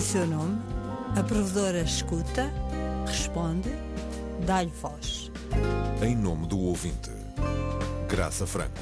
em seu nome, a provedora escuta, responde, dá-lhe voz. Em nome do ouvinte, Graça Franco.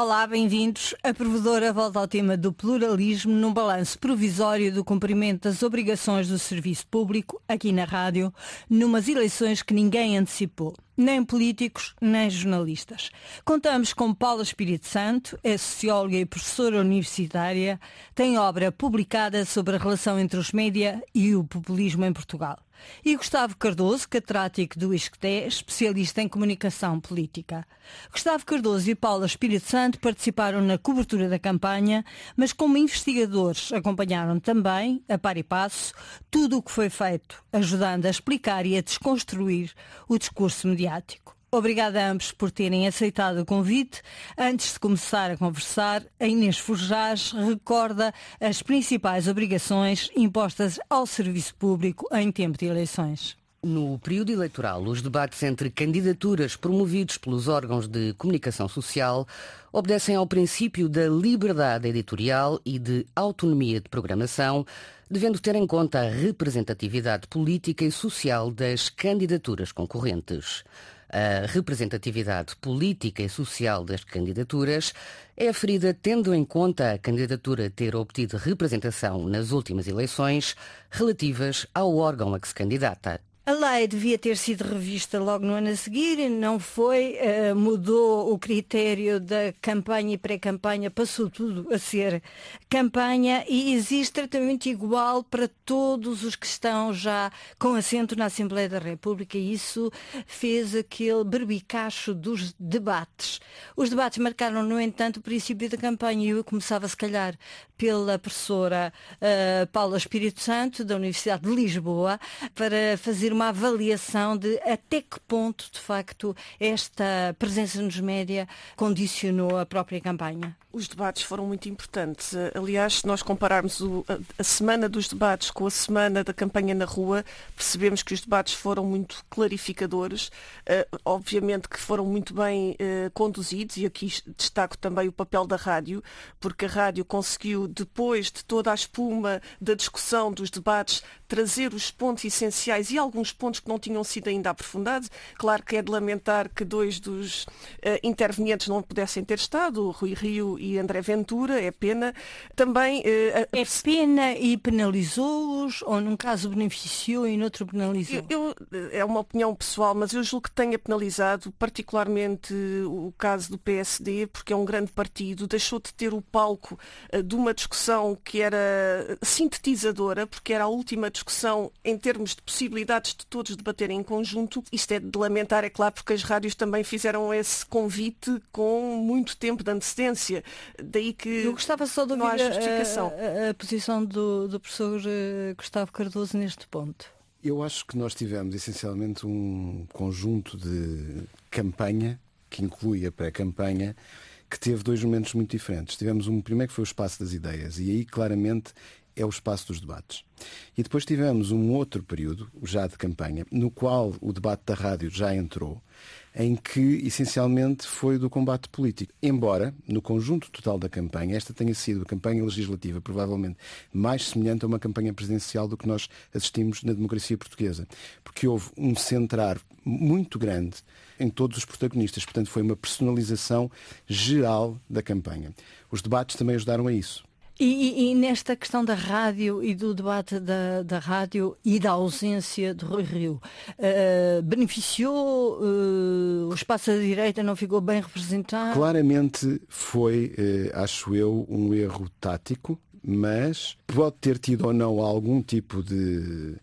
Olá, bem-vindos. A provedora volta ao tema do pluralismo num balanço provisório do cumprimento das obrigações do serviço público aqui na rádio, numas eleições que ninguém antecipou nem políticos, nem jornalistas. Contamos com Paula Espírito Santo, é socióloga e professora universitária, tem obra publicada sobre a relação entre os média e o populismo em Portugal. E Gustavo Cardoso, catedrático do ISCTE, especialista em comunicação política. Gustavo Cardoso e Paula Espírito Santo participaram na cobertura da campanha, mas como investigadores acompanharam também, a par e passo, tudo o que foi feito, ajudando a explicar e a desconstruir o discurso mediático mediático. Obrigada a ambos por terem aceitado o convite. Antes de começar a conversar, a Inês Forjás recorda as principais obrigações impostas ao serviço público em tempo de eleições. No período eleitoral, os debates entre candidaturas promovidos pelos órgãos de comunicação social obedecem ao princípio da liberdade editorial e de autonomia de programação, devendo ter em conta a representatividade política e social das candidaturas concorrentes. A representatividade política e social das candidaturas é aferida tendo em conta a candidatura ter obtido representação nas últimas eleições relativas ao órgão a que se candidata. A lei devia ter sido revista logo no ano a seguir, não foi, uh, mudou o critério da campanha e pré-campanha, passou tudo a ser campanha e existe tratamento igual para todos os que estão já com assento na Assembleia da República e isso fez aquele berbicacho dos debates. Os debates marcaram, no entanto, o princípio da campanha e eu começava, se calhar, pela professora uh, Paula Espírito Santo, da Universidade de Lisboa, para fazer uma avaliação de até que ponto, de facto, esta presença nos média condicionou a própria campanha. Os debates foram muito importantes. Aliás, se nós compararmos o, a, a, semana dos debates com a semana da campanha na rua, percebemos que os debates foram muito clarificadores, uh, obviamente que foram muito bem uh, conduzidos, e aqui destaco também o papel da rádio, porque a rádio conseguiu, depois de toda a espuma da discussão dos debates, trazer os pontos essenciais e alguns pontos que não tinham sido ainda aprofundados. Claro que é de lamentar que dois dos uh, intervenientes não pudessem ter estado, o Rui Rio e André Ventura, é pena. Também. Uh, é pena e penalizou-os, ou num caso beneficiou e noutro penalizou? Eu, eu, é uma opinião pessoal, mas eu julgo que tenha penalizado, particularmente o caso do PSD, porque é um grande partido, deixou de ter o palco uh, de uma discussão que era sintetizadora, porque era a última discussão em termos de possibilidades de todos debaterem em conjunto. Isto é de lamentar, é claro, porque as rádios também fizeram esse convite com muito tempo de antecedência. Daí que Eu gostava só de ouvir a, a, a, posição do, do professor eh, Gustavo Cardoso neste ponto. Eu acho que nós tivemos essencialmente um conjunto de campanha, que inclui a pré-campanha, que teve dois momentos muito diferentes. Tivemos um primeiro que foi o espaço das ideias, e aí claramente é o espaço dos debates. E depois tivemos um outro período, já de campanha, no qual o debate da rádio já entrou, em que essencialmente foi do combate político. Embora, no conjunto total da campanha, esta tenha sido a campanha legislativa provavelmente mais semelhante a uma campanha presidencial do que nós assistimos na democracia portuguesa. Porque houve um centrar muito grande em todos os protagonistas. Portanto, foi uma personalização geral da campanha. Os debates também ajudaram a isso. E, e, nesta questão da rádio e do debate da, da rádio e da ausência de Rui Rio, uh, beneficiou? Uh, o espaço da direita não ficou bem representado? Claramente foi, uh, acho eu, um erro tático, mas pode ter tido ou não algum tipo de,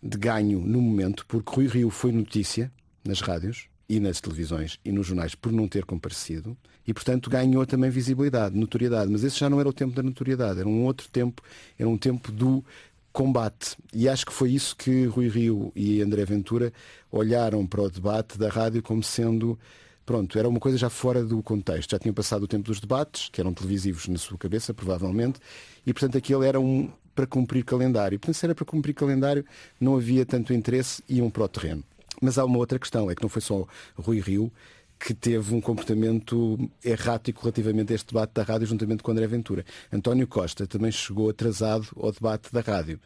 de ganho no momento, porque Rui Rio foi notícia nas rádios e nas televisões e nos jornais por não ter comparecido e, portanto, ganhou também visibilidade, notoriedade. Mas esse já não era o tempo da notoriedade, era um outro tempo, era um tempo do combate. E acho que foi isso que Rui Rio e André Ventura olharam para o debate da rádio como sendo. Pronto, era uma coisa já fora do contexto. Já tinham passado o tempo dos debates, que eram televisivos na sua cabeça, provavelmente, e portanto aquele era um para cumprir calendário. Portanto, se era para cumprir calendário, não havia tanto interesse e iam para o terreno. Mas há uma outra questão, é que não foi só Rui Rio que teve um comportamento errático relativamente a este debate da rádio juntamente com André Ventura. António Costa também chegou atrasado ao debate da rádio.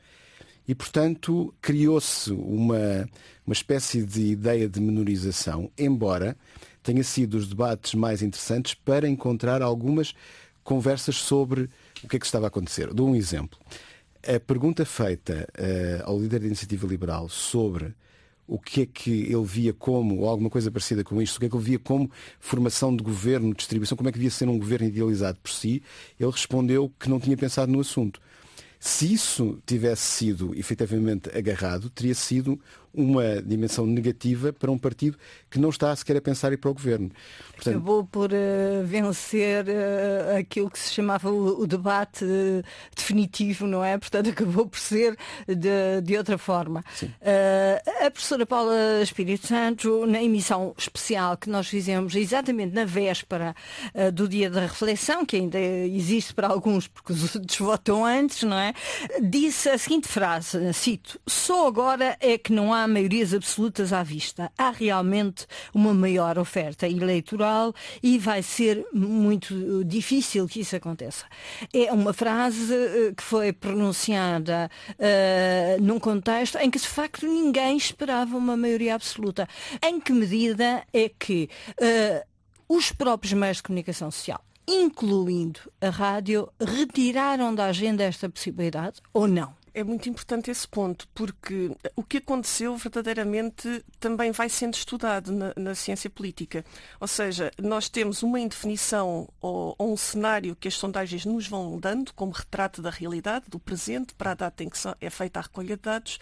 E, portanto, criou-se uma, uma espécie de ideia de menorização, embora tenha sido os debates mais interessantes para encontrar algumas conversas sobre o que é que estava a acontecer. Dou um exemplo. A pergunta feita uh, ao líder da Iniciativa Liberal sobre o que é que ele via como, ou alguma coisa parecida com isto, o que é que ele via como formação de governo, distribuição, como é que devia ser um governo idealizado por si, ele respondeu que não tinha pensado no assunto. Se isso tivesse sido efetivamente agarrado, teria sido uma dimensão negativa para um partido que não está sequer a pensar ir para o governo. Portanto... Acabou por uh, vencer uh, aquilo que se chamava o, o debate uh, definitivo, não é? Portanto, acabou por ser de, de outra forma. a professora Paula Espírito Santo, na emissão especial que nós fizemos exatamente na véspera do dia da reflexão, que ainda existe para alguns porque os outros votam antes, não é? Disse a seguinte frase, cito, só agora é que não há maiorias absolutas à vista. Há realmente uma maior oferta eleitoral e vai ser muito difícil que isso aconteça. É uma frase eh, que foi pronunciada uh, num contexto em que, de facto, ninguém esperava uma maioria absoluta. Em que medida é que uh, os próprios meios de comunicação social incluindo a rádio, retiraram da agenda esta possibilidade ou não? É muito importante esse ponto, porque o que aconteceu verdadeiramente também vai sendo estudado na, na ciência política. Ou seja, nós temos uma indefinição ou, ou, um cenário que as sondagens nos vão dando como retrato da realidade, do presente, para a data em que é feita a recolha de dados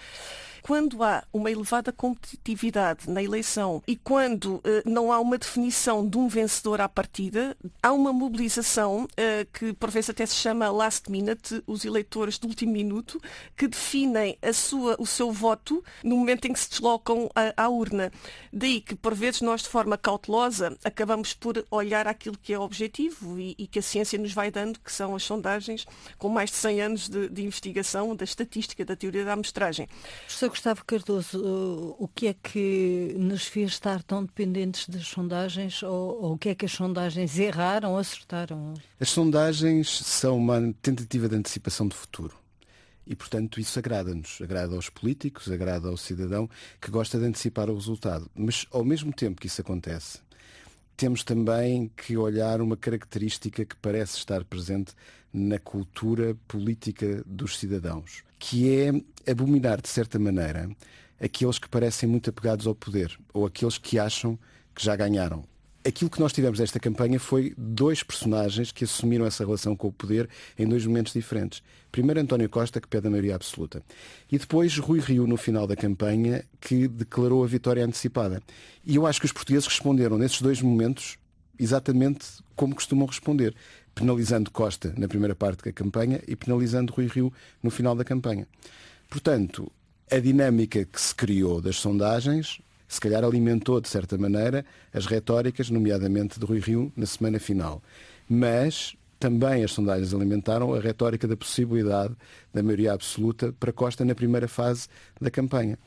quando há uma elevada competitividade na eleição e quando eh, não há uma definição de um vencedor à partida, há uma mobilização eh, que por vezes até se chama last minute, os eleitores do último minuto, que definem a sua, o seu voto no momento em que se deslocam à, à urna. Daí que por vezes nós de forma cautelosa acabamos por olhar aquilo que é objetivo e, e que a ciência nos vai dando, que são as sondagens com mais de 100 anos de, de investigação da estatística, da teoria da amostragem. Professor Gustavo Cardoso, o que é que nos fez estar tão dependentes das sondagens ou, ou o que é que as sondagens erraram ou acertaram? As sondagens são uma tentativa de antecipação do futuro. E, portanto, isso agrada-nos. Agrada aos políticos, agrada ao cidadão que gosta de antecipar o resultado. Mas, ao mesmo tempo que isso acontece, temos também que olhar uma característica que parece estar presente na cultura política dos cidadãos, que é abominar, de certa maneira, aqueles que parecem muito apegados ao poder ou aqueles que acham que já ganharam. Aquilo que nós tivemos nesta campanha foi dois personagens que assumiram essa relação com o poder em dois momentos diferentes. Primeiro António Costa, que pede a maioria absoluta. E depois Rui Rio, no final da campanha, que declarou a vitória antecipada. E eu acho que os portugueses responderam nesses dois momentos exatamente como costumam responder penalizando Costa na primeira parte da campanha e penalizando Rui Rio no final da campanha. Portanto, a dinâmica que se criou das sondagens se calhar alimentou, de certa maneira, as retóricas, nomeadamente de Rui Rio, na semana final. Mas também as sondagens alimentaram a retórica da possibilidade da maioria absoluta para Costa na primeira fase da campanha.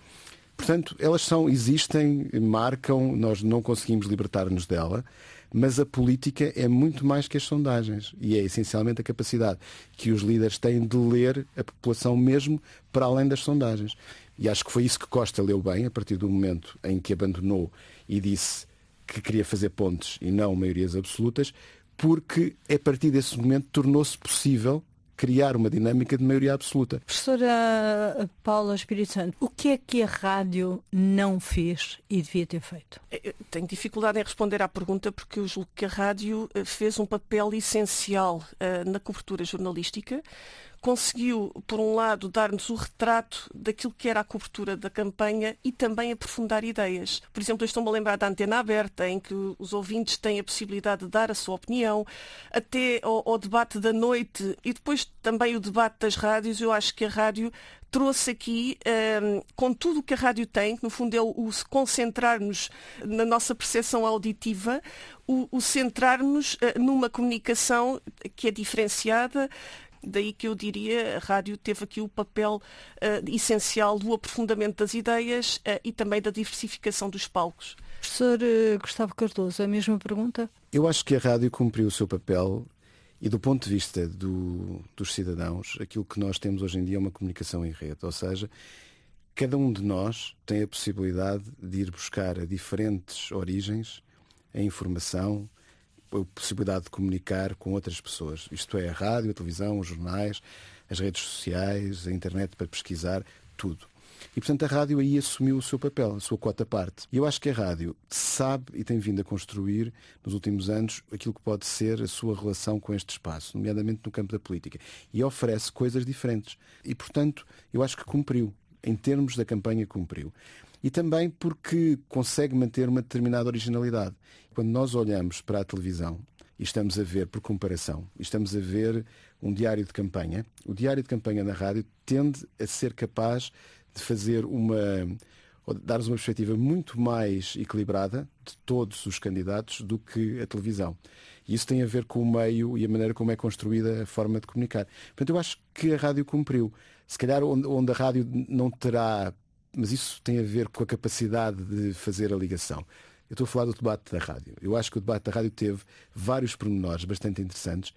Portanto, elas são, existem, marcam, nós não conseguimos libertar-nos dela. Mas a política é muito mais que as sondagens e é essencialmente a capacidade que os líderes têm de ler a população mesmo para além das sondagens. E acho que foi isso que Costa leu bem, a partir do momento em que abandonou e disse que queria fazer pontes e não maiorias absolutas, porque a partir desse momento tornou-se possível criar uma dinâmica de maioria absoluta. Professora Paula Espírito Santo, o que é que a rádio não fez e devia ter feito? Eu tenho dificuldade em responder à pergunta porque eu julgo que a rádio eh, fez um papel essencial uh, na cobertura jornalística conseguiu, por um lado, dar-nos o retrato daquilo que era a cobertura da campanha e também aprofundar ideias. Por exemplo, eu estou-me a lembrar da antena aberta, em que os ouvintes têm a possibilidade de dar a sua opinião, até ao, ao debate da noite e depois também o debate das rádios. Eu acho que a rádio trouxe aqui, um, ehm, com tudo o que a rádio tem, que no fundo é o, o concentrar-nos na nossa percepção auditiva, o, o centrar-nos uh, numa comunicação que é diferenciada, Daí que eu diria a rádio teve aqui o papel uh, essencial do aprofundamento das ideias uh, e também da diversificação dos palcos. Professor eh, Gustavo Cardoso, a mesma pergunta? Eu acho que a rádio cumpriu o seu papel e do ponto de vista do, dos cidadãos, aquilo que nós temos hoje em dia é uma comunicação em rede, ou seja, cada um de nós tem a possibilidade de ir buscar a diferentes origens a informação, a possibilidade de comunicar com outras pessoas. Isto é, a rádio, a televisão, os jornais, as redes sociais, a internet para pesquisar, tudo. E, portanto, a rádio aí assumiu o seu papel, a sua cota parte. E eu acho que a rádio sabe e tem vindo a construir, nos últimos anos, aquilo que pode ser a sua relação com este espaço, nomeadamente no campo da política. E oferece coisas diferentes. E, portanto, eu acho que cumpriu. Em termos da campanha, cumpriu. E também porque consegue manter uma determinada originalidade. Quando nós olhamos para a televisão, e estamos a ver, por comparação, estamos a ver um diário de campanha, o diário de campanha na rádio tende a ser capaz de fazer uma dar-nos uma perspectiva muito mais equilibrada de todos os candidatos do que a televisão. E isso tem a ver com o meio e a maneira como é construída a forma de comunicar. Portanto, eu acho que a rádio cumpriu. Se calhar onde a rádio não terá, mas isso tem a ver com a capacidade de fazer a ligação. Eu estou a falar do debate da rádio. Eu acho que o debate da rádio teve vários pormenores bastante interessantes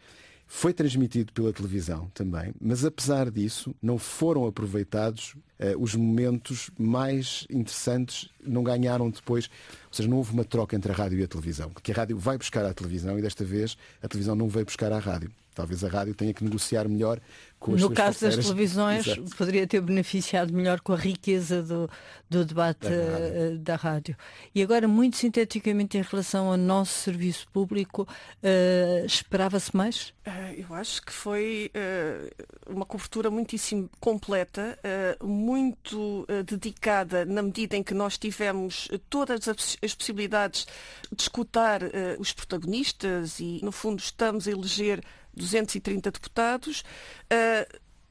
foi transmitido pela televisão também, mas apesar disso, não foram aproveitados uh, os momentos mais interessantes, não ganharam depois, ou seja, não houve uma troca entre a rádio e a televisão, porque a rádio vai buscar a televisão e desta vez a televisão não veio buscar a rádio. Talvez a rádio tenha que negociar melhor No suas caso das televisões, Exato. poderia ter beneficiado melhor com a riqueza do, do debate Da rádio. eh, da rádio. E agora, muito sinteticamente, em relação ao nosso serviço público, eh, esperava-se mais? Eh, Eu acho que foi eh, uma cobertura muitíssimo completa, muito dedicada na medida em que nós tivemos todas as, as possibilidades de escutar os protagonistas e, no fundo, estamos a eleger 230 deputados. Eh,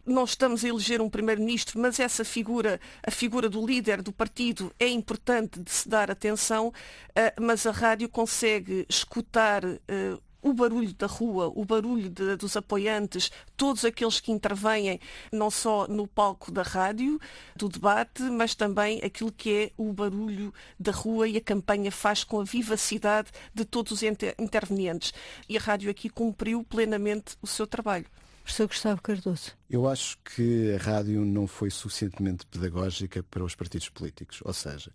não estamos a eleger um primeiro-ministro, mas essa figura, a figura do líder do partido, é importante de se dar atenção, eh, mas a rádio consegue escutar eh, o barulho da rua, o barulho de- dos apoiantes, todos aqueles que intervêm não só no palco da rádio, do debate, mas também aquilo que é o barulho da rua e a campanha faz com a vivacidade de todos os inter- intervenientes. E a rádio aqui cumpriu plenamente o seu trabalho. Professor Gustavo Cardoso. Eu acho que a rádio não foi suficientemente pedagógica para os partidos políticos. Ou seja,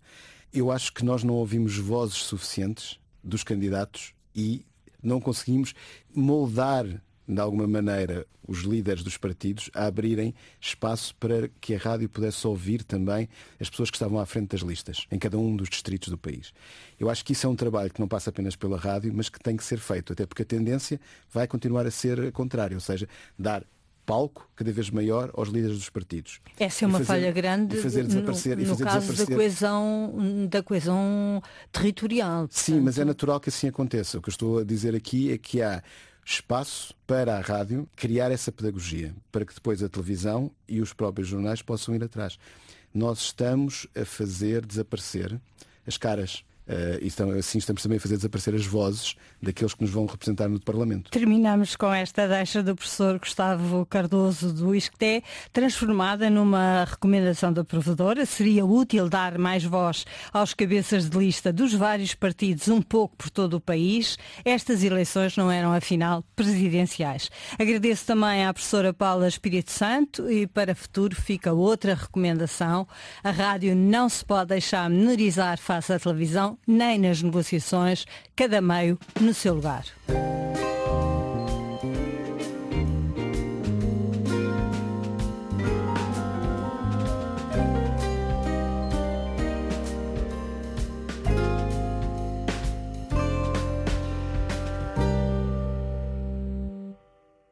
eu acho que nós não ouvimos vozes suficientes dos candidatos e não conseguimos moldar, de alguma maneira, os líderes dos partidos a abrirem espaço para que a rádio pudesse ouvir também as pessoas que estavam à frente das listas, em cada um dos distritos do país. Eu acho que isso é um trabalho que não passa apenas pela rádio, mas que tem que ser feito, até porque a tendência vai continuar a ser a contrária, ou seja, dar palco cada vez maior aos líderes dos partidos. Essa é uma fazer- falha grande e fazer no- desaparecer, no, e fazer caso desaparecer. da coesão, da coesão territorial. Sim, mas é portanto. natural que assim aconteça. O que eu estou a dizer aqui é que há espaço para a rádio criar essa pedagogia, para que depois a televisão e os próprios jornais possam ir atrás. Nós estamos a fazer desaparecer as caras. Eh, e assim estamos também a fazer desaparecer as vozes daqueles que nos vão representar no Parlamento. Terminamos com esta deixa do professor Gustavo Cardoso do ISCTE, transformada numa recomendação da provedora. Seria útil dar mais voz aos cabeças de lista dos vários partidos, um pouco por todo o país. Estas eleições não eram, afinal, presidenciais. Agradeço também à professora Paula Espírito Santo e para futuro fica outra recomendação. A rádio não se pode deixar menorizar face à televisão, nem nas negociações, cada meio no seu lugar.